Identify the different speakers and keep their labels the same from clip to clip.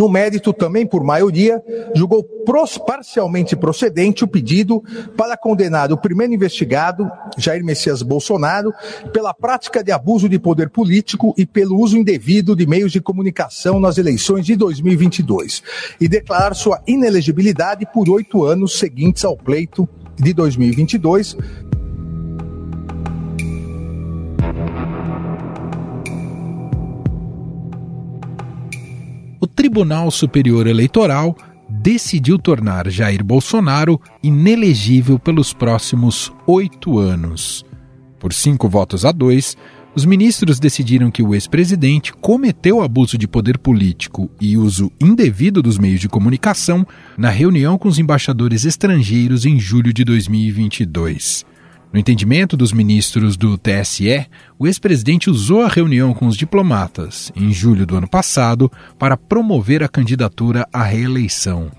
Speaker 1: No mérito, também por maioria, julgou parcialmente procedente o pedido para condenar o primeiro investigado, Jair Messias Bolsonaro, pela prática de abuso de poder político e pelo uso indevido de meios de comunicação nas eleições de 2022 e declarar sua inelegibilidade por oito anos seguintes ao pleito de 2022,
Speaker 2: o Tribunal Superior Eleitoral decidiu tornar Jair Bolsonaro inelegível pelos próximos oito anos. Por cinco votos a dois, os ministros decidiram que o ex-presidente cometeu abuso de poder político e uso indevido dos meios de comunicação na reunião com os embaixadores estrangeiros em julho de 2022. No entendimento dos ministros do TSE, o ex-presidente usou a reunião com os diplomatas, em julho do ano passado, para promover a candidatura à reeleição.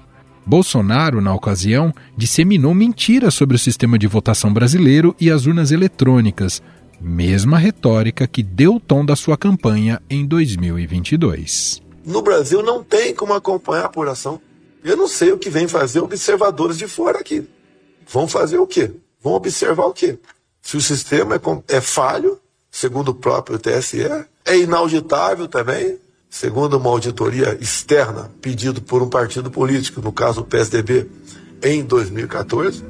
Speaker 2: Bolsonaro, na ocasião, disseminou mentiras sobre o sistema de votação brasileiro e as urnas eletrônicas, mesma retórica que deu o tom da sua campanha em 2022.
Speaker 3: No Brasil não tem como acompanhar a apuração. Eu não sei o que vem fazer observadores de fora aqui. Vão fazer o quê? Vão observar o quê? Se o sistema é, é falho, segundo o próprio TSE, é inauditável também, segundo uma auditoria externa pedido por um partido político, no caso o PSDB, em 2014.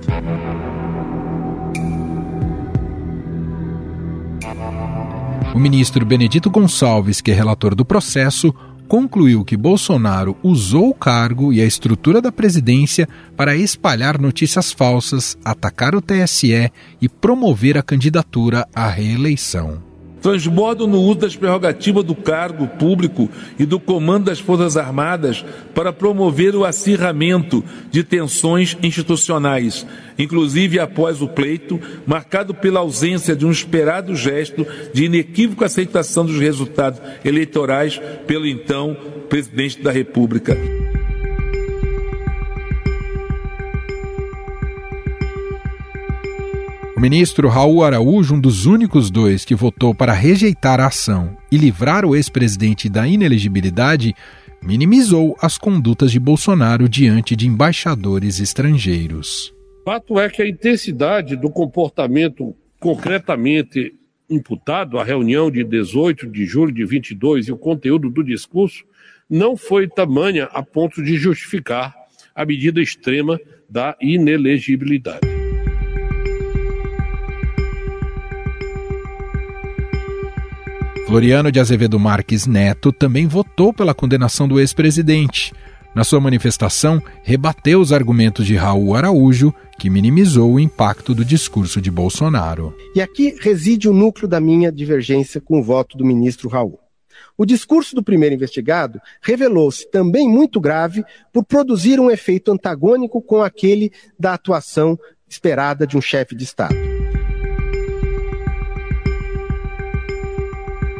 Speaker 2: O ministro Benedito Gonçalves, que é relator do processo, concluiu que Bolsonaro usou o cargo e a estrutura da presidência para espalhar notícias falsas, atacar o TSE e promover a candidatura à reeleição
Speaker 4: transbordam no uso das prerrogativas do cargo público e do comando das Forças Armadas para promover o acirramento de tensões institucionais, inclusive após o pleito, marcado pela ausência de um esperado gesto de inequívoca aceitação dos resultados eleitorais pelo então presidente da República.
Speaker 2: Ministro Raul Araújo, um dos únicos dois que votou para rejeitar a ação e livrar o ex-presidente da inelegibilidade, minimizou as condutas de Bolsonaro diante de embaixadores estrangeiros.
Speaker 5: Fato é que a intensidade do comportamento concretamente imputado à reunião de 18 de julho de 22 e o conteúdo do discurso não foi tamanha a ponto de justificar a medida extrema da inelegibilidade.
Speaker 2: Floriano de Azevedo Marques Neto também votou pela condenação do ex-presidente. Na sua manifestação, rebateu os argumentos de Raul Araújo, que minimizou o impacto do discurso de Bolsonaro.
Speaker 6: E aqui reside o núcleo da minha divergência com o voto do ministro Raul. O discurso do primeiro investigado revelou-se também muito grave por produzir um efeito antagônico com aquele da atuação esperada de um chefe de Estado.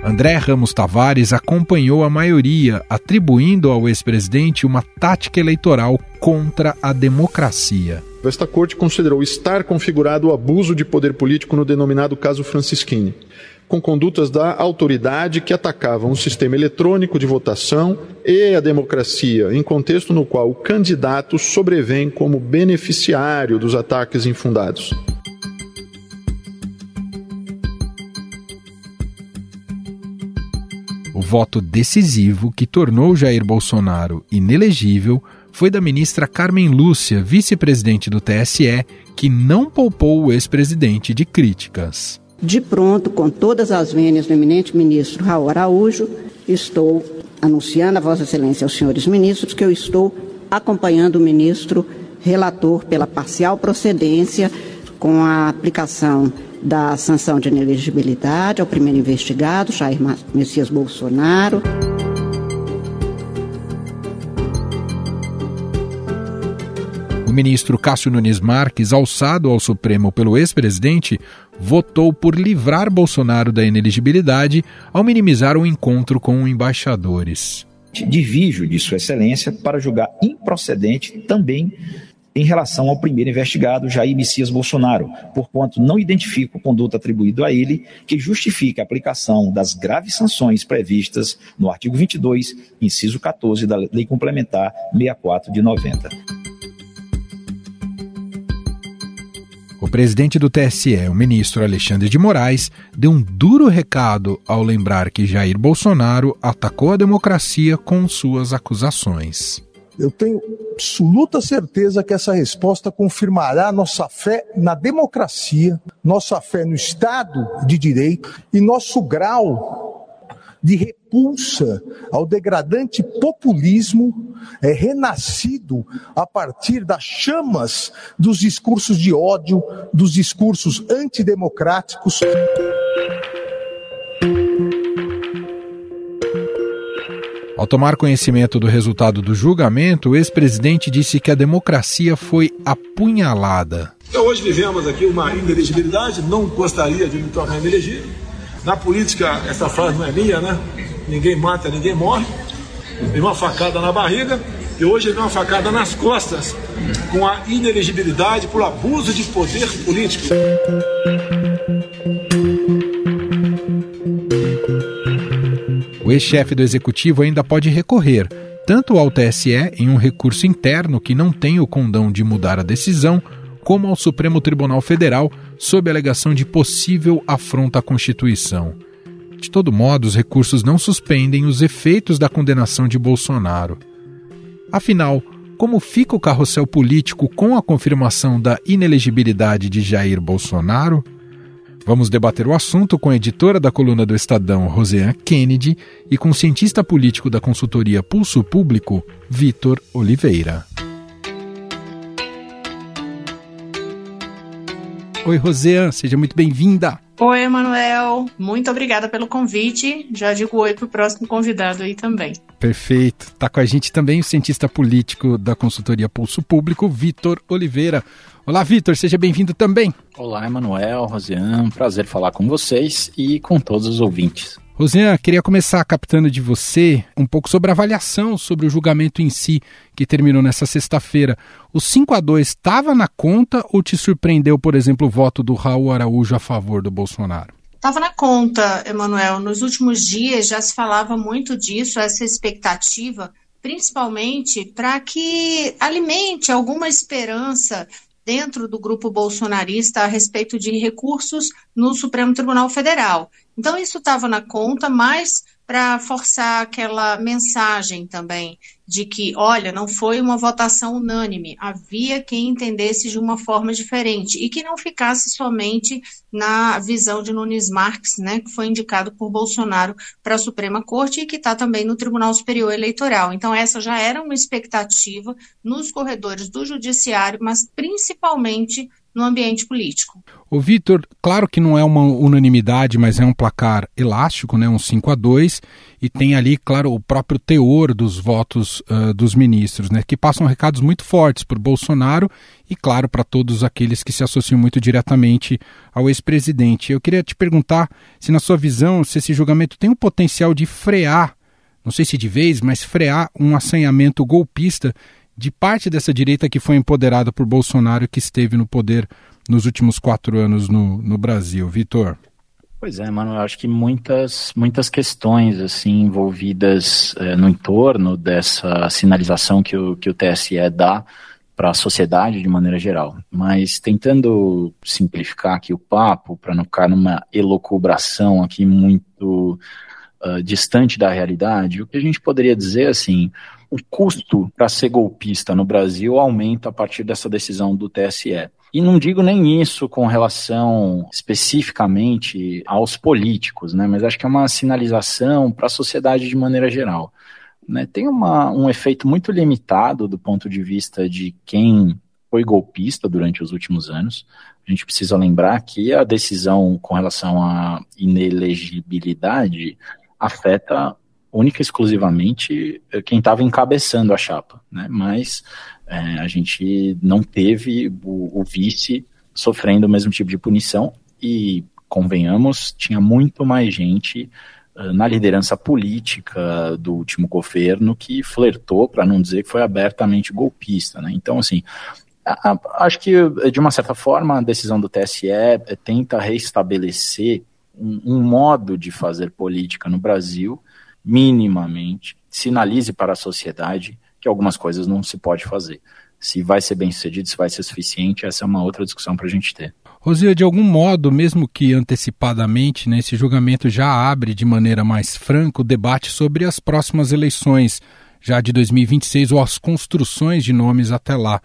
Speaker 2: André Ramos Tavares acompanhou a maioria, atribuindo ao ex-presidente uma tática eleitoral contra a democracia.
Speaker 7: Esta corte considerou estar configurado o abuso de poder político no denominado caso Francisquini, com condutas da autoridade que atacavam o sistema eletrônico de votação e a democracia, em contexto no qual o candidato sobrevém como beneficiário dos ataques infundados.
Speaker 2: O voto decisivo que tornou Jair Bolsonaro inelegível foi da ministra Carmen Lúcia, vice-presidente do TSE, que não poupou o ex-presidente de críticas.
Speaker 8: De pronto, com todas as vênias do eminente ministro Raul Araújo, estou anunciando a Vossa Excelência aos senhores ministros que eu estou acompanhando o ministro relator pela parcial procedência com a aplicação da sanção de inelegibilidade ao primeiro investigado, Jair Messias Bolsonaro.
Speaker 2: O ministro Cássio Nunes Marques, alçado ao Supremo pelo ex-presidente, votou por livrar Bolsonaro da ineligibilidade ao minimizar o encontro com embaixadores.
Speaker 9: Divijo de Sua Excelência para julgar improcedente também em relação ao primeiro investigado, Jair Messias Bolsonaro, porquanto não identifica o conduto atribuído a ele que justifique a aplicação das graves sanções previstas no artigo 22, inciso 14 da Lei Complementar 64 de 90.
Speaker 2: O presidente do TSE, o ministro Alexandre de Moraes, deu um duro recado ao lembrar que Jair Bolsonaro atacou a democracia com suas acusações.
Speaker 1: Eu tenho absoluta certeza que essa resposta confirmará nossa fé na democracia, nossa fé no Estado de Direito e nosso grau de repulsa ao degradante populismo é, renascido a partir das chamas dos discursos de ódio, dos discursos antidemocráticos.
Speaker 2: Ao tomar conhecimento do resultado do julgamento, o ex-presidente disse que a democracia foi apunhalada.
Speaker 10: Então, hoje vivemos aqui uma inelegibilidade, não gostaria de me tornar inelegível. Na política, essa frase não é minha, né? Ninguém mata, ninguém morre. Vem uma facada na barriga e hoje vem uma facada nas costas com a inelegibilidade por abuso de poder político.
Speaker 2: O ex-chefe do executivo ainda pode recorrer tanto ao TSE em um recurso interno que não tem o condão de mudar a decisão, como ao Supremo Tribunal Federal sob alegação de possível afronta à Constituição. De todo modo, os recursos não suspendem os efeitos da condenação de Bolsonaro. Afinal, como fica o carrossel político com a confirmação da inelegibilidade de Jair Bolsonaro? Vamos debater o assunto com a editora da coluna do Estadão, Roseanne Kennedy, e com o cientista político da consultoria Pulso Público, Vitor Oliveira. Oi, Roseanne, seja muito bem-vinda.
Speaker 11: Oi, Emanuel. Muito obrigada pelo convite. Já digo oi para o próximo convidado aí também.
Speaker 2: Perfeito. Está com a gente também o cientista político da consultoria Pulso Público, Vitor Oliveira. Olá, Vitor, seja bem-vindo também.
Speaker 12: Olá, Emanuel, Rosiane, prazer falar com vocês e com todos os ouvintes.
Speaker 2: Rosiane, queria começar captando de você um pouco sobre a avaliação sobre o julgamento em si, que terminou nessa sexta-feira. O 5 a 2 estava na conta ou te surpreendeu, por exemplo, o voto do Raul Araújo a favor do Bolsonaro?
Speaker 11: Estava na conta, Emanuel. Nos últimos dias já se falava muito disso, essa expectativa, principalmente para que alimente alguma esperança dentro do grupo bolsonarista a respeito de recursos no Supremo Tribunal Federal. Então, isso estava na conta, mas para forçar aquela mensagem também de que, olha, não foi uma votação unânime, havia quem entendesse de uma forma diferente e que não ficasse somente na visão de Nunes Marques, né, que foi indicado por Bolsonaro para a Suprema Corte e que está também no Tribunal Superior Eleitoral. Então, essa já era uma expectativa nos corredores do Judiciário, mas principalmente no ambiente político.
Speaker 2: O Vitor, claro que não é uma unanimidade, mas é um placar elástico, né, um 5 a 2 e tem ali, claro, o próprio teor dos votos uh, dos ministros, né, que passam recados muito fortes por Bolsonaro e, claro, para todos aqueles que se associam muito diretamente ao ex-presidente. Eu queria te perguntar se, na sua visão, se esse julgamento tem o potencial de frear, não sei se de vez, mas frear um assanhamento golpista de parte dessa direita que foi empoderada por Bolsonaro que esteve no poder nos últimos quatro anos no, no Brasil. Vitor.
Speaker 12: Pois é, mano, eu acho que muitas, muitas questões assim envolvidas é, no entorno dessa sinalização que o, que o TSE dá para a sociedade de maneira geral. Mas tentando simplificar aqui o papo, para não ficar numa elocubração aqui muito uh, distante da realidade, o que a gente poderia dizer assim, o custo para ser golpista no Brasil aumenta a partir dessa decisão do TSE. E não digo nem isso com relação especificamente aos políticos, né? mas acho que é uma sinalização para a sociedade de maneira geral. Né? Tem uma, um efeito muito limitado do ponto de vista de quem foi golpista durante os últimos anos. A gente precisa lembrar que a decisão com relação à inelegibilidade afeta única e exclusivamente eh, quem estava encabeçando a chapa, né? Mas é, a gente não teve o, o, vice sofrendo o mesmo tipo de punição e, convenhamos, tinha muito mais gente uh, na liderança política do último governo que flertou, para não dizer que foi abertamente golpista, né? Então, assim, Acho que, de uma certa forma, a decisão do TSE tenta restabelecer um, um modo de fazer política no Brasil, minimamente, sinalize para a sociedade que algumas coisas não se pode fazer. Se vai ser bem sucedido, se vai ser suficiente, essa é uma outra discussão para a gente ter.
Speaker 2: Rosia, de algum modo, mesmo que antecipadamente, né, esse julgamento já abre de maneira mais franca o debate sobre as próximas eleições, já de 2026, ou as construções de nomes até lá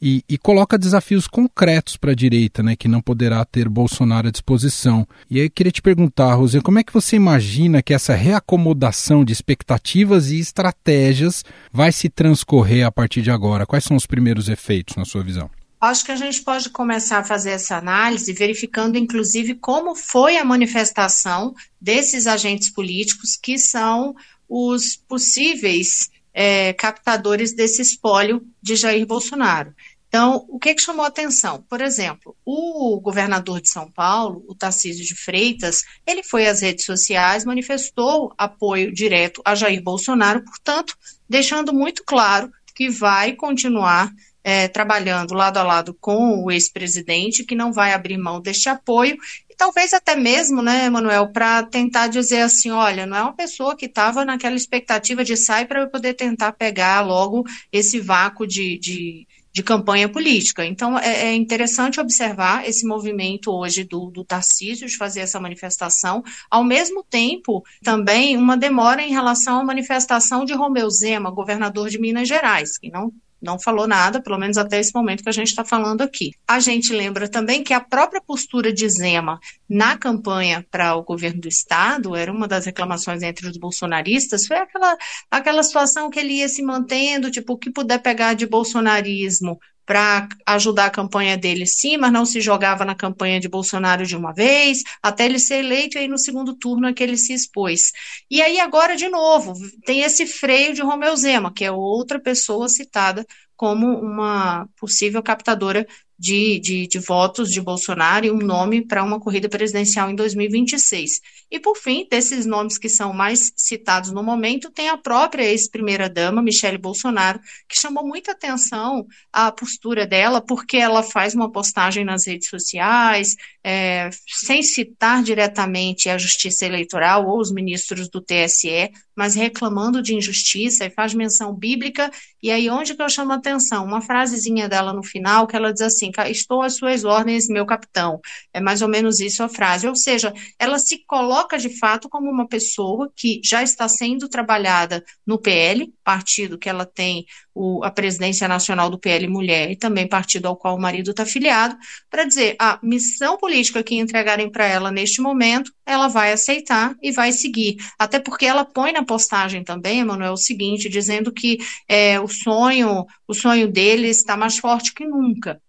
Speaker 2: e, e coloca desafios concretos para a direita, né, que não poderá ter Bolsonaro à disposição. E aí eu queria te perguntar, Rosê, como é que você imagina que essa reacomodação de expectativas e estratégias vai se transcorrer a partir de agora? Quais são os primeiros efeitos, na sua visão?
Speaker 11: Acho que a gente pode começar a fazer essa análise verificando, inclusive, como foi a manifestação desses agentes políticos que são os possíveis é, captadores desse espólio de Jair Bolsonaro. Então, o que, que chamou a atenção? Por exemplo, o governador de São Paulo, o Tarcísio de Freitas, ele foi às redes sociais, manifestou apoio direto a Jair Bolsonaro, portanto, deixando muito claro que vai continuar é, trabalhando lado a lado com o ex-presidente, que não vai abrir mão deste apoio talvez até mesmo, né, Manuel, para tentar dizer assim, olha, não é uma pessoa que estava naquela expectativa de sair para eu poder tentar pegar logo esse vácuo de, de, de campanha política. Então, é, é, interessante observar esse movimento hoje do, do Tarcísio de fazer essa manifestação, ao mesmo tempo, também uma demora em relação à manifestação de Romeu Zema, governador de Minas Gerais, que não não falou nada, pelo menos até esse momento que a gente está falando aqui. A gente lembra também que a própria postura de Zema na campanha para o governo do Estado, era uma das reclamações entre os bolsonaristas, foi aquela, aquela situação que ele ia se mantendo, tipo, o que puder pegar de bolsonarismo para ajudar a campanha dele, sim, mas não se jogava na campanha de Bolsonaro de uma vez, até ele ser eleito, e aí no segundo turno é que ele se expôs. E aí agora, de novo, tem esse freio de Romeu Zema, que é outra pessoa citada como uma possível captadora de, de, de, votos de Bolsonaro e um nome para uma corrida presidencial em 2026. E, por fim, desses nomes que são mais citados no momento, tem a própria ex-primeira-dama, Michele Bolsonaro, que chamou muita atenção a postura dela, porque ela faz uma postagem nas redes sociais, é, sem citar diretamente a Justiça Eleitoral ou os ministros do TSE, mas reclamando de injustiça e faz menção bíblica. E aí, onde que eu chamo a atenção? Uma frasezinha dela no final, que ela diz assim: Estou às suas ordens, meu capitão. É mais ou menos isso a frase. Ou seja, ela se coloca de fato como uma pessoa que já está sendo trabalhada no PL, partido que ela tem o, a presidência nacional do PL Mulher e também partido ao qual o marido está filiado, para dizer a missão política que entregarem para ela neste momento, ela vai aceitar e vai seguir. Até porque ela põe na postagem também, Emanuel, o seguinte, dizendo que é, o sonho, o sonho dele está mais forte que nunca.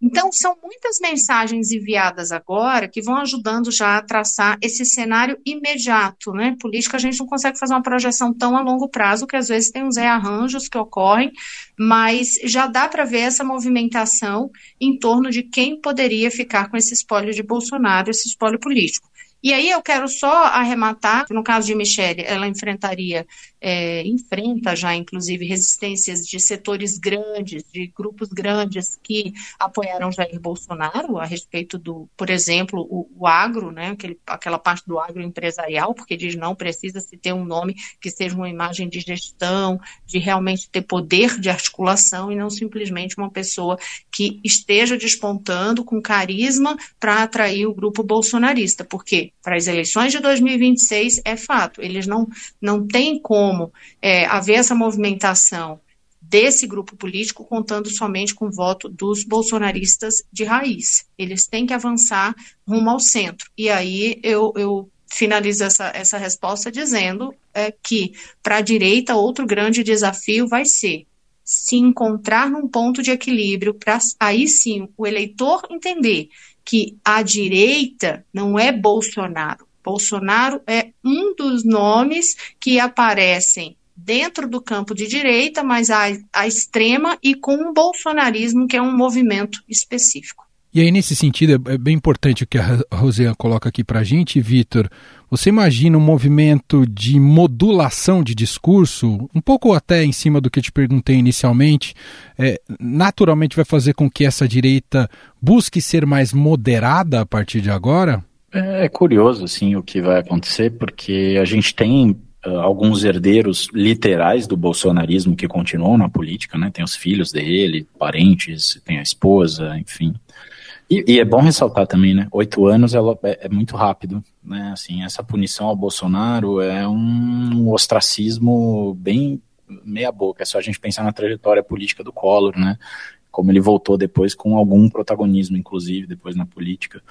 Speaker 11: Então, são muitas mensagens enviadas agora que vão ajudando já a traçar esse cenário imediato, né? Política, a gente não consegue fazer uma projeção tão a longo prazo, que às vezes tem uns rearranjos que ocorrem, mas já dá para ver essa movimentação em torno de quem poderia ficar com esse espólio de Bolsonaro, esse espólio político. E aí eu quero só arrematar, no caso de Michele, ela enfrentaria é, enfrenta já, inclusive, resistências de setores grandes, de grupos grandes que apoiaram Jair Bolsonaro a respeito do, por exemplo, o, o agro, né, aquele, aquela parte do agro empresarial, porque diz não precisa se ter um nome que seja uma imagem de gestão, de realmente ter poder de articulação e não simplesmente uma pessoa que esteja despontando com carisma para atrair o grupo bolsonarista, porque para as eleições de 2026 é fato, eles não, não têm como é, haver essa movimentação desse grupo político contando somente com o voto dos bolsonaristas de raiz. Eles têm que avançar rumo ao centro. E aí eu, eu finalizo essa, essa resposta dizendo é, que, para a direita, outro grande desafio vai ser se encontrar num ponto de equilíbrio para aí sim o eleitor entender que a direita não é Bolsonaro, Bolsonaro é um dos nomes que aparecem dentro do campo de direita, mas à, à extrema e com o bolsonarismo, que é um movimento específico.
Speaker 2: E aí, nesse sentido, é, é bem importante o que a Rosea coloca aqui para a gente, Vitor. Você imagina um movimento de modulação de discurso, um pouco até em cima do que eu te perguntei inicialmente, é, naturalmente vai fazer com que essa direita busque ser mais moderada a partir de agora?
Speaker 12: É, é curioso, assim, o que vai acontecer, porque a gente tem uh, alguns herdeiros literais do bolsonarismo que continuam na política, né? Tem os filhos dele, parentes, tem a esposa, enfim. E, e, é bom ressaltar também, né? Oito anos é, é, muito rápido, né? Assim, essa punição ao Bolsonaro é um ostracismo bem meia boca. É só a gente pensar na trajetória política do Collor, né? Como ele voltou depois com algum protagonismo, inclusive, depois na política,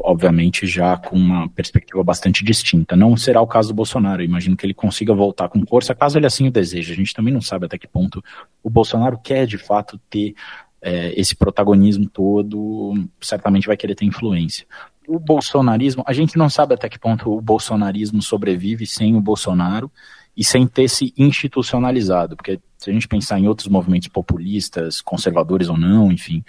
Speaker 12: obviamente já com uma perspectiva bastante distinta. Não será o caso do Bolsonaro. Eu imagino que ele consiga voltar com força, caso ele assim o deseje. A gente também não sabe até que ponto o Bolsonaro quer de fato ter é, esse protagonismo todo, certamente vai querer ter influência. O bolsonarismo, a gente não sabe até que ponto o bolsonarismo sobrevive sem o Bolsonaro e sem ter se institucionalizado, porque se a gente pensar em outros movimentos populistas, conservadores ou não, enfim,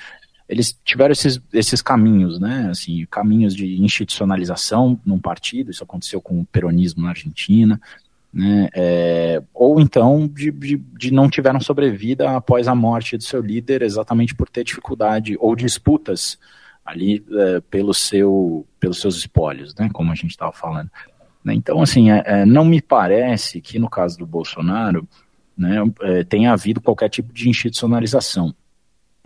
Speaker 12: eles tiveram esses, esses caminhos, né, assim, caminhos de institucionalização num partido, isso aconteceu com o peronismo na Argentina, né, é, ou então de, de, de, não tiveram sobrevida após a morte do seu líder, exatamente por ter dificuldade ou disputas ali é, pelo seu, pelos seus espólios, né, como a gente estava falando. Né, então, assim, é, é, não me parece que no caso do Bolsonaro né, é, tenha havido qualquer tipo de institucionalização.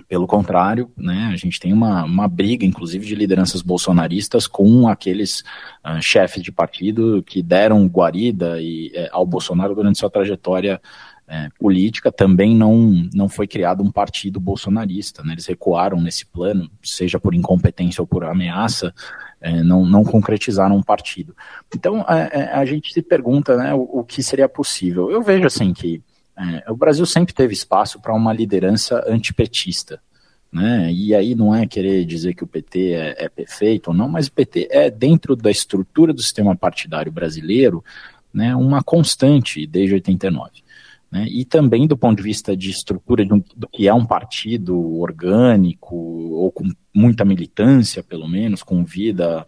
Speaker 12: Pelo contrário, né, a gente tem uma, uma briga, inclusive, de lideranças bolsonaristas com aqueles uh, chefes de partido que deram guarida e, é, ao Bolsonaro durante sua trajetória é, política. Também não, não foi criado um partido bolsonarista. Né, eles recuaram nesse plano, seja por incompetência ou por ameaça, é, não, não concretizaram um partido. Então, é, a gente se pergunta né, o, o que seria possível. Eu vejo assim que é, o Brasil sempre teve espaço para uma liderança antipetista. Né? E aí não é querer dizer que o PT é, é, perfeito ou não, mas o PT é, dentro da estrutura do sistema partidário brasileiro, né, uma constante desde 89. Né? E também do ponto de vista de estrutura de um, do que é um partido orgânico, ou com muita militância, pelo menos, com vida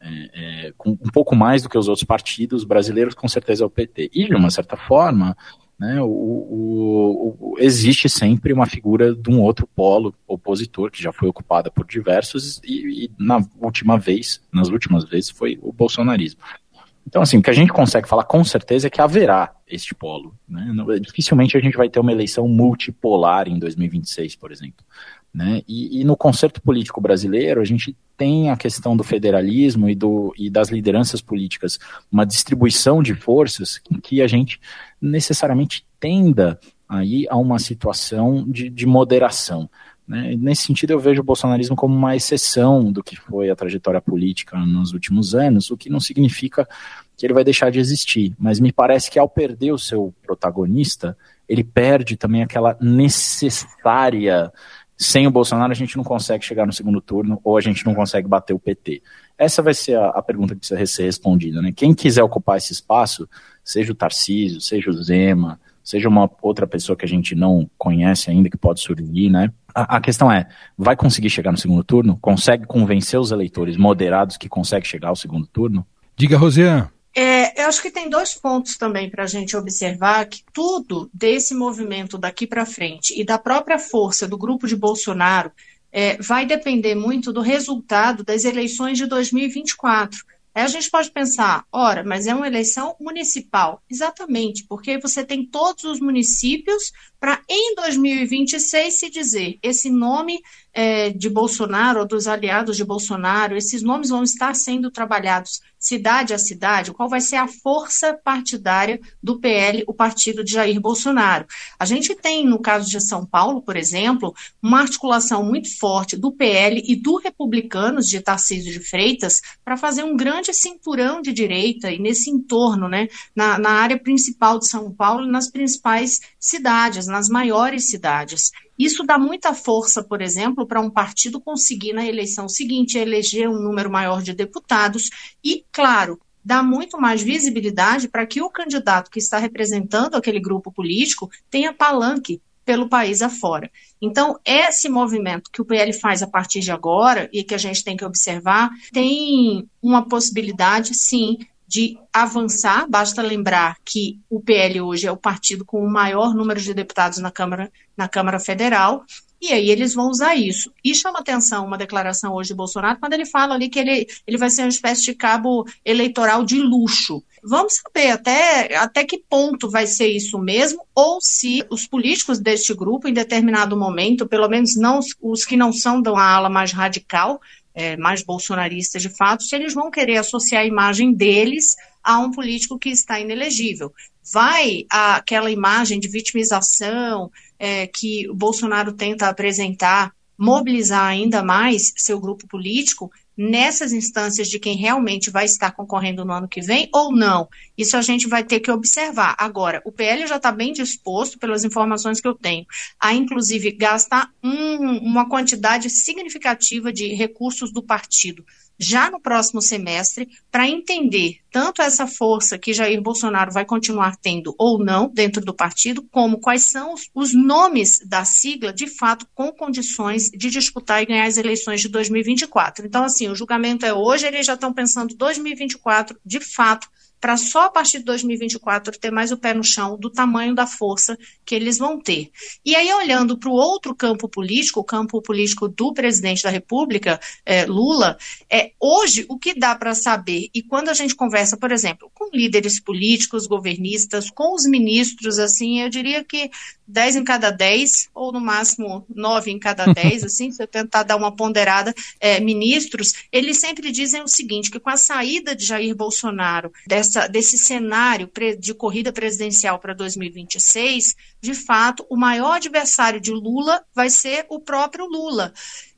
Speaker 12: é, é, com um pouco mais do que os outros partidos brasileiros, com certeza é o PT. E, de uma certa forma, né, o, o, o, existe sempre uma figura de um outro polo opositor que já foi ocupada por diversos e, e, na última vez, nas últimas vezes, foi o bolsonarismo. Então, assim, o que a gente consegue falar com certeza é que haverá este polo. Né? Dificilmente a gente vai ter uma eleição multipolar em 2026, por exemplo. Né? E, e, no concerto político brasileiro, a gente tem a questão do federalismo e, do, e das lideranças políticas, uma distribuição de forças em que a gente necessariamente tenda aí a uma situação de, de moderação. Né? Nesse sentido, eu vejo o bolsonarismo como uma exceção do que foi a trajetória política nos últimos anos, o que não significa que ele vai deixar de existir. Mas me parece que ao perder o seu protagonista, ele perde também aquela necessária sem o Bolsonaro a gente não consegue chegar no segundo turno ou a gente não consegue bater o PT. Essa vai ser a, a pergunta que precisa ser respondida. Né? Quem quiser ocupar esse espaço, seja o Tarcísio, seja o Zema, seja uma outra pessoa que a gente não conhece ainda, que pode surgir, né? A, a, questão é, vai conseguir chegar no segundo turno? Consegue convencer os eleitores moderados que consegue chegar ao segundo turno?
Speaker 2: Diga, Rosiane.
Speaker 11: É, eu acho que tem dois pontos também para a gente observar que tudo desse movimento daqui para frente e da própria força do grupo de Bolsonaro é, vai depender muito do resultado das eleições de 2024. Aí a gente pode pensar, ora, mas é uma eleição municipal. Exatamente, porque você tem todos os municípios para, em 2026, se dizer esse nome é, de Bolsonaro ou dos aliados de Bolsonaro, esses nomes vão estar sendo trabalhados cidade a cidade, qual vai ser a força partidária do PL, o partido de Jair Bolsonaro. A gente tem, no caso de São Paulo, por exemplo, uma articulação muito forte do PL e do Republicanos de Tarcísio de Freitas para fazer um grande cinturão de direita e nesse entorno, né, na, na área principal de São Paulo e nas principais cidades, nas maiores cidades. Isso dá muita força, por exemplo, para um partido conseguir na eleição seguinte eleger um número maior de deputados e, claro, dá muito mais visibilidade para que o candidato que está representando aquele grupo político tenha palanque pelo país afora. Então, esse movimento que o PL faz a partir de agora e que a gente tem que observar, tem uma possibilidade, sim, de avançar. Basta lembrar que o PL hoje é o partido com o maior número de deputados na Câmara, na Câmara Federal e aí eles vão usar isso. E chama atenção uma declaração hoje de Bolsonaro quando ele fala ali que ele, ele vai ser uma espécie de cabo eleitoral de luxo. Vamos saber até, até que ponto vai ser isso mesmo, ou se os políticos deste grupo, em determinado momento, pelo menos não os que não são da ala mais radical, é, mais bolsonaristas de fato, se eles vão querer associar a imagem deles a um político que está inelegível. Vai aquela imagem de vitimização, é, que o Bolsonaro tenta apresentar, mobilizar ainda mais seu grupo político nessas instâncias de quem realmente vai estar concorrendo no ano que vem ou não. Isso a gente vai ter que observar. Agora, o PL já está bem disposto, pelas informações que eu tenho, a inclusive gastar um, uma quantidade significativa de recursos do partido já no próximo semestre para entender tanto essa força que Jair Bolsonaro vai continuar tendo ou não dentro do partido, como quais são os, os nomes da sigla, de fato, com condições de disputar e ganhar as eleições de 2024. Então, assim, o julgamento é hoje, eles já estão pensando 2024, de fato, para só a partir de 2024 ter mais o pé no chão do tamanho da força que eles vão ter. E aí, olhando para o outro campo político, o campo político do presidente da República, é, Lula, é, hoje o que dá para saber, e quando a gente conversa, por exemplo, com líderes políticos, governistas, com os ministros, assim, eu diria que 10 em cada 10, ou no máximo 9 em cada 10, assim, se eu tentar dar uma ponderada, é, ministros, eles sempre dizem o seguinte, que com a saída de Jair Bolsonaro dessa, desse cenário de corrida presidencial para 2026, de fato, o maior adversário de Lula vai ser o próprio Lula.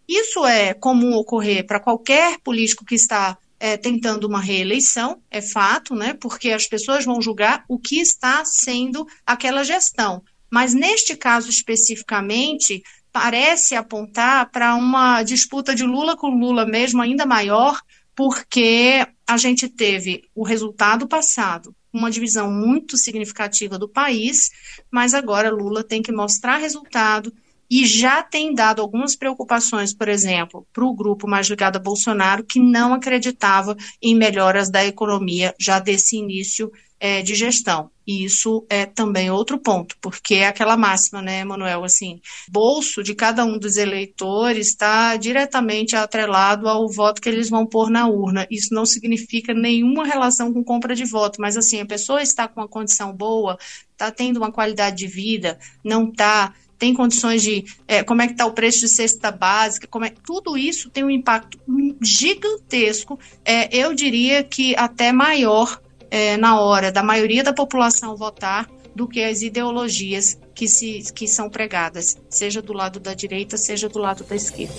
Speaker 11: Isso é comum ocorrer para qualquer político que está é, tentando uma reeleição, é fato, né? Porque as pessoas vão julgar o que está sendo aquela gestão. Mas neste caso especificamente, parece apontar para uma disputa de Lula com Lula mesmo ainda maior, porque a gente teve o resultado passado, uma divisão muito significativa do país, mas agora Lula tem que mostrar resultado e já tem dado algumas preocupações, por exemplo, para o grupo mais ligado a Bolsonaro, que não acreditava em melhoras da economia já desse início é, de gestão. E isso é também outro ponto, porque é aquela máxima, né, Manuel? Assim, bolso de cada um dos eleitores está diretamente atrelado ao voto que eles vão pôr na urna. Isso não significa nenhuma relação com compra de voto, mas assim, a pessoa está com uma condição boa, está tendo uma qualidade de vida, não está tem condições de é, como é que está o preço de cesta básica, como é, tudo isso tem um impacto gigantesco, é, eu diria que até maior é, na hora da maioria da população votar do que as ideologias que, se, que são pregadas, seja do lado da direita, seja do lado da esquerda.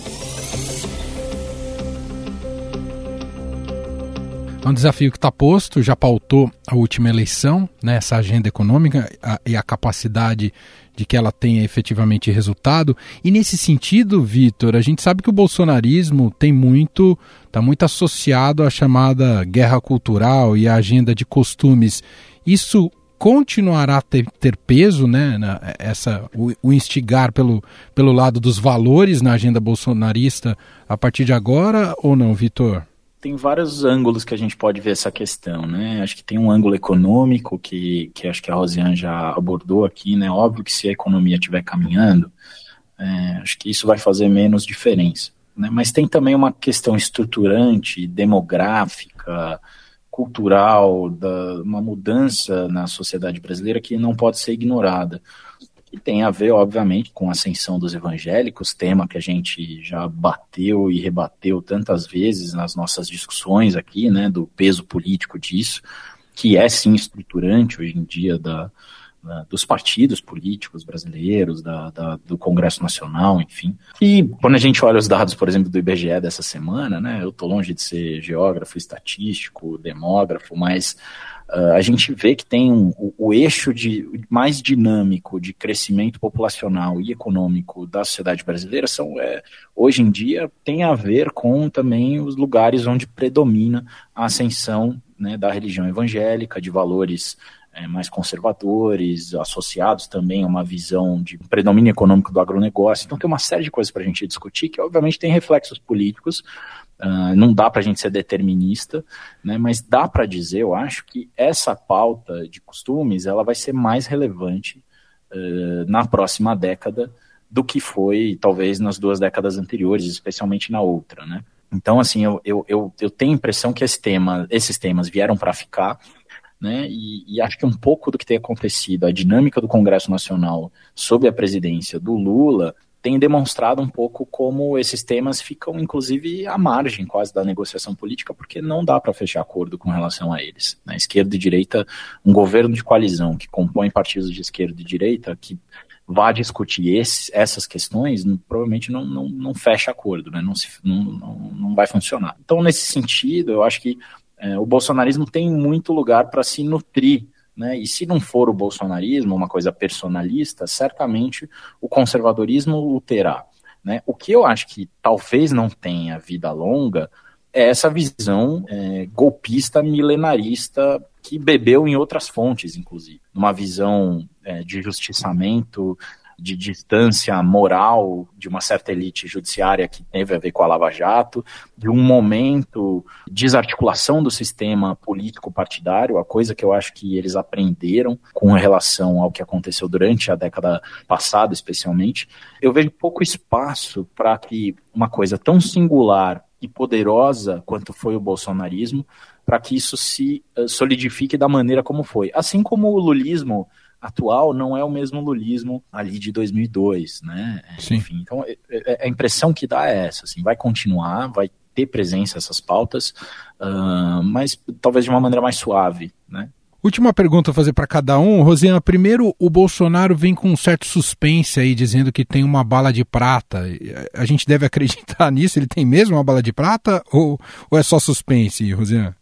Speaker 2: É um desafio que está posto, já pautou a última eleição, né, essa agenda econômica a, e a capacidade de que ela tenha efetivamente resultado. E nesse sentido, Vitor, a gente sabe que o bolsonarismo tem muito, está muito associado à chamada guerra cultural e à agenda de costumes. Isso continuará a ter, ter peso, né, na, essa, o, o, instigar pelo, pelo lado dos valores na agenda bolsonarista a partir de agora ou não, Vitor?
Speaker 12: Tem vários ângulos que a gente pode ver essa questão, né? Acho que tem um ângulo econômico que, que acho que a Rosiane já abordou aqui, né? Óbvio que se a economia estiver caminhando, é, acho que isso vai fazer menos diferença. Né? Mas tem também uma questão estruturante, demográfica, cultural, da, uma mudança na sociedade brasileira que não pode ser ignorada que tem a ver, obviamente, com a ascensão dos evangélicos, tema que a gente já bateu e rebateu tantas vezes nas nossas discussões aqui, né, do peso político disso, que é sim estruturante hoje em dia da dos partidos políticos brasileiros, da, da, do Congresso Nacional, enfim. E quando a gente olha os dados, por exemplo, do IBGE dessa semana, né, eu estou longe de ser geógrafo, estatístico, demógrafo, mas Uh, a gente vê que tem um, o, o, eixo de, mais dinâmico de crescimento populacional e econômico da sociedade brasileira são, é, hoje em dia, tem a ver com também os lugares onde predomina a ascensão né, da religião evangélica, de valores é, mais conservadores, associados também a uma visão de predomínio econômico do agronegócio. Então tem uma série de coisas para a gente discutir que obviamente tem reflexos políticos. Uh, não dá para a gente ser determinista, né, mas dá para dizer, eu acho, que essa pauta de costumes ela vai ser mais relevante uh, na próxima década do que foi, talvez, nas duas décadas anteriores, especialmente na outra. Né? Então, assim, eu, eu, eu, eu tenho a impressão que esse tema, esses temas vieram para ficar, né? E, e, acho que um pouco do que tem acontecido, a dinâmica do Congresso Nacional sob a presidência do Lula, tem demonstrado um pouco como esses temas ficam, inclusive, à margem quase da negociação política, porque não dá para fechar acordo com relação a eles. Né? Esquerda e direita, um governo de coalizão que compõe partidos de esquerda e direita, que vá discutir essas questões, provavelmente não, não, não fecha acordo, né? não, se, não, não, não vai funcionar. Então, nesse sentido, eu acho que é, o bolsonarismo tem muito lugar para se nutrir. Né? E se não for o bolsonarismo, uma coisa personalista, certamente o conservadorismo o terá. Né? O que eu acho que talvez não tenha vida longa é essa visão é, golpista, milenarista, que bebeu em outras fontes, inclusive. Uma visão é, de justiçamento de distância moral de uma certa elite judiciária que teve a ver com a Lava Jato, de um momento de desarticulação do sistema político partidário, a coisa que eu acho que eles aprenderam com relação ao que aconteceu durante a década passada, especialmente. Eu vejo pouco espaço para que uma coisa tão singular e poderosa quanto foi o bolsonarismo, para que isso se eh, solidifique da maneira como foi. Assim como o lulismo atual não é o mesmo lulismo ali de 2002, né? Sim. Enfim, então é, é, a impressão que dá é essa, assim, vai continuar, vai ter presença essas pautas, uh, mas talvez de uma maneira mais suave, né?
Speaker 2: Última pergunta a fazer para cada um. Rosiana, primeiro, o Bolsonaro vem com um certo suspense aí, dizendo que tem uma bala de prata. A gente deve acreditar nisso? Ele tem mesmo uma bala de prata ou, ou é só suspense, Rosiana?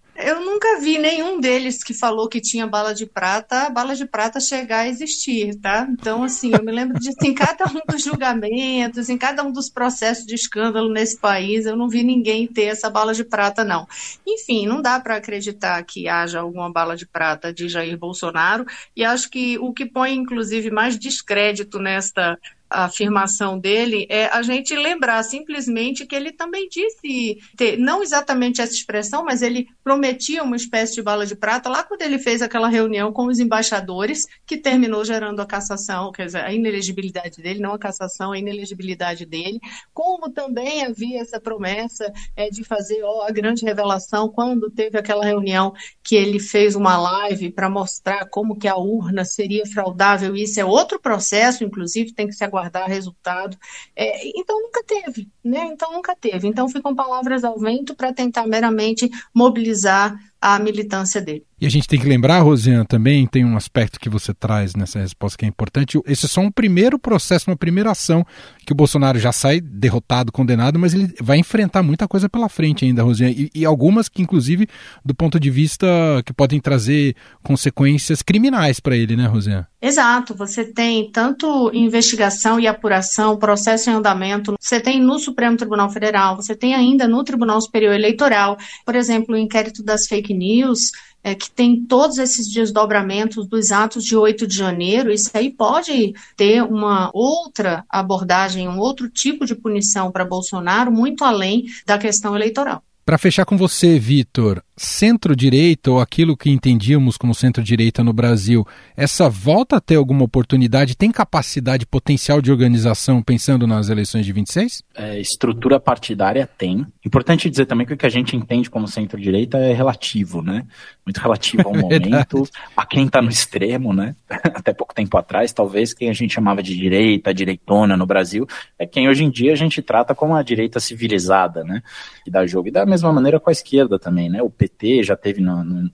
Speaker 11: Vi nenhum deles que falou que tinha bala de prata, bala de prata chegar a existir, tá? Então, assim, eu me lembro de em cada um dos julgamentos, em cada um dos processos de escândalo nesse país, eu não vi ninguém ter essa bala de prata, não. Enfim, não dá para acreditar que haja alguma bala de prata de Jair Bolsonaro, e acho que o que põe, inclusive, mais descrédito nesta afirmação dele é a gente lembrar simplesmente que ele também disse, ter, não exatamente essa expressão, mas ele prometia uma espécie de bala de prata lá quando ele fez aquela reunião com os embaixadores, que terminou gerando a cassação, quer dizer, a inelegibilidade dele, não a cassação, a inelegibilidade dele, como também havia essa promessa é, de fazer ó, a grande revelação quando teve aquela reunião que ele fez uma live para mostrar como que a urna seria fraudável, isso é outro processo, inclusive tem que se aguardar aguardar resultado. É, então nunca teve, né? Então nunca teve. Então ficam palavras ao vento para tentar meramente mobilizar a militância dele.
Speaker 2: E a gente tem que lembrar, Rosiana, também tem um aspecto que você traz nessa resposta que é importante. Esse é só um primeiro processo, uma primeira ação que o Bolsonaro já sai derrotado, condenado, mas ele vai enfrentar muita coisa pela frente ainda, Rosiana. E, e algumas que, inclusive, do ponto de vista que podem trazer consequências criminais para ele, né, Rosiana?
Speaker 11: Exato. Você tem tanto investigação e apuração, processo em andamento, você tem no Supremo Tribunal Federal, você tem ainda no Tribunal Superior Eleitoral, por exemplo, o inquérito das fake news é, que tem todos esses desdobramentos dos atos de 8 de janeiro, isso aí pode ter uma outra abordagem, um outro tipo de punição para Bolsonaro, muito além da questão eleitoral.
Speaker 2: Para fechar com você, Vitor, centro-direita, ou aquilo que entendíamos como centro-direita no Brasil, essa volta a ter alguma oportunidade, tem capacidade potencial de organização pensando nas eleições de 26?
Speaker 12: É, estrutura partidária tem. Importante dizer também que o que a gente entende como centro-direita é relativo, né? Muito relativo ao momento, a quem está no extremo, né? Até pouco tempo atrás, talvez quem a gente chamava de direita, direitona no Brasil, é quem hoje em dia a gente trata como a direita civilizada, né? Que dá jogo. E da mesma maneira com a esquerda também, né? O PT já teve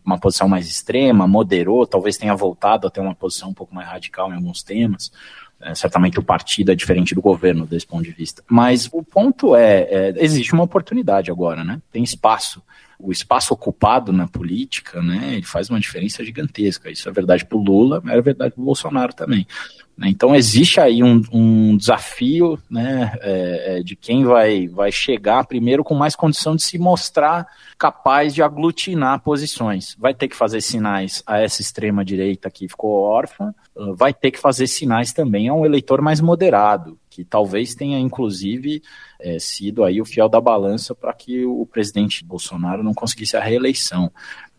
Speaker 12: uma posição mais extrema, moderou, talvez tenha voltado a ter uma posição um pouco mais radical em alguns temas. É, certamente o partido é diferente do governo desse ponto de vista. Mas o ponto é, é, existe uma oportunidade agora, né? Tem espaço o espaço ocupado na política, né, ele faz uma diferença gigantesca. Isso é verdade para o Lula, mas é verdade para o Bolsonaro também. Né. Então existe aí um, um desafio né, é, é, de quem vai, vai chegar primeiro com mais condição de se mostrar capaz de aglutinar posições. Vai ter que fazer sinais a essa extrema direita que ficou órfã, vai ter que fazer sinais também a um eleitor mais moderado, que talvez tenha inclusive é, sido aí o fiel da balança para que o presidente Bolsonaro não conseguisse a reeleição.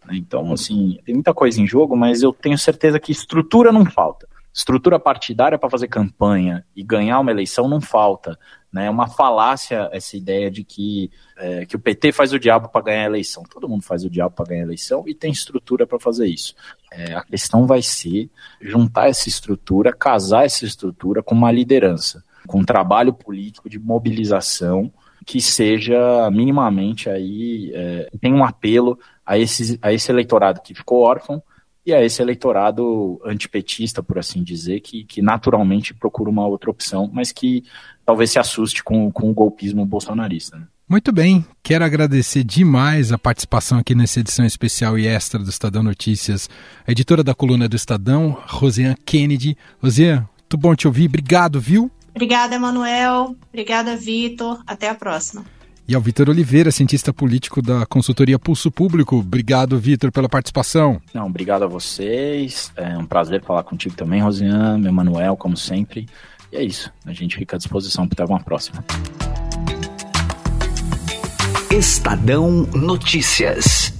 Speaker 12: Né? Então, assim, tem muita coisa em jogo, mas eu tenho certeza que estrutura não falta. Estrutura partidária para fazer campanha e ganhar uma eleição não falta. Né? É uma falácia essa ideia de que, é, que o PT faz o diabo para ganhar a eleição. Todo mundo faz o diabo para ganhar a eleição e tem estrutura para fazer isso. É, a questão vai ser juntar essa estrutura, casar essa estrutura com uma liderança com um trabalho político de mobilização que seja minimamente aí, é, tem um apelo a esse, a esse eleitorado que ficou órfão e a esse eleitorado antipetista, por assim dizer, que, que naturalmente procura uma outra opção, mas que talvez se assuste com, com o golpismo bolsonarista. Né?
Speaker 2: Muito bem, quero agradecer demais a participação aqui nessa edição especial e extra do Estadão Notícias, a editora da coluna do Estadão, Rosiane Kennedy. Rosiane, muito bom te ouvir, obrigado, viu?
Speaker 11: Obrigada, Emanuel. Obrigada, Vitor. Até a próxima.
Speaker 2: E ao Vitor Oliveira, cientista político da consultoria Pulso Público. Obrigado, Vitor, pela participação.
Speaker 12: Não, obrigado a vocês. É um prazer falar contigo também, Rosiane, Emanuel, como sempre. E é isso. A gente fica à disposição para uma próxima.
Speaker 13: Estadão Notícias.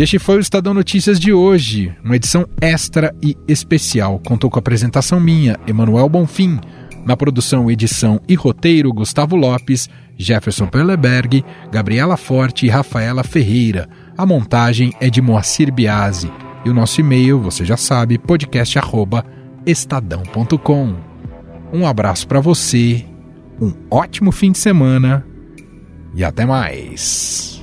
Speaker 2: E este foi o Estadão Notícias de hoje, uma edição extra e especial. Contou com a apresentação minha, Emanuel Bonfim, na produção, edição e roteiro, Gustavo Lopes, Jefferson Perleberg, Gabriela Forte e Rafaela Ferreira. A montagem é de Moacir Biasi. E o nosso e-mail, você já sabe, podcast@estadão.com. Um abraço para você, um ótimo fim de semana e até mais.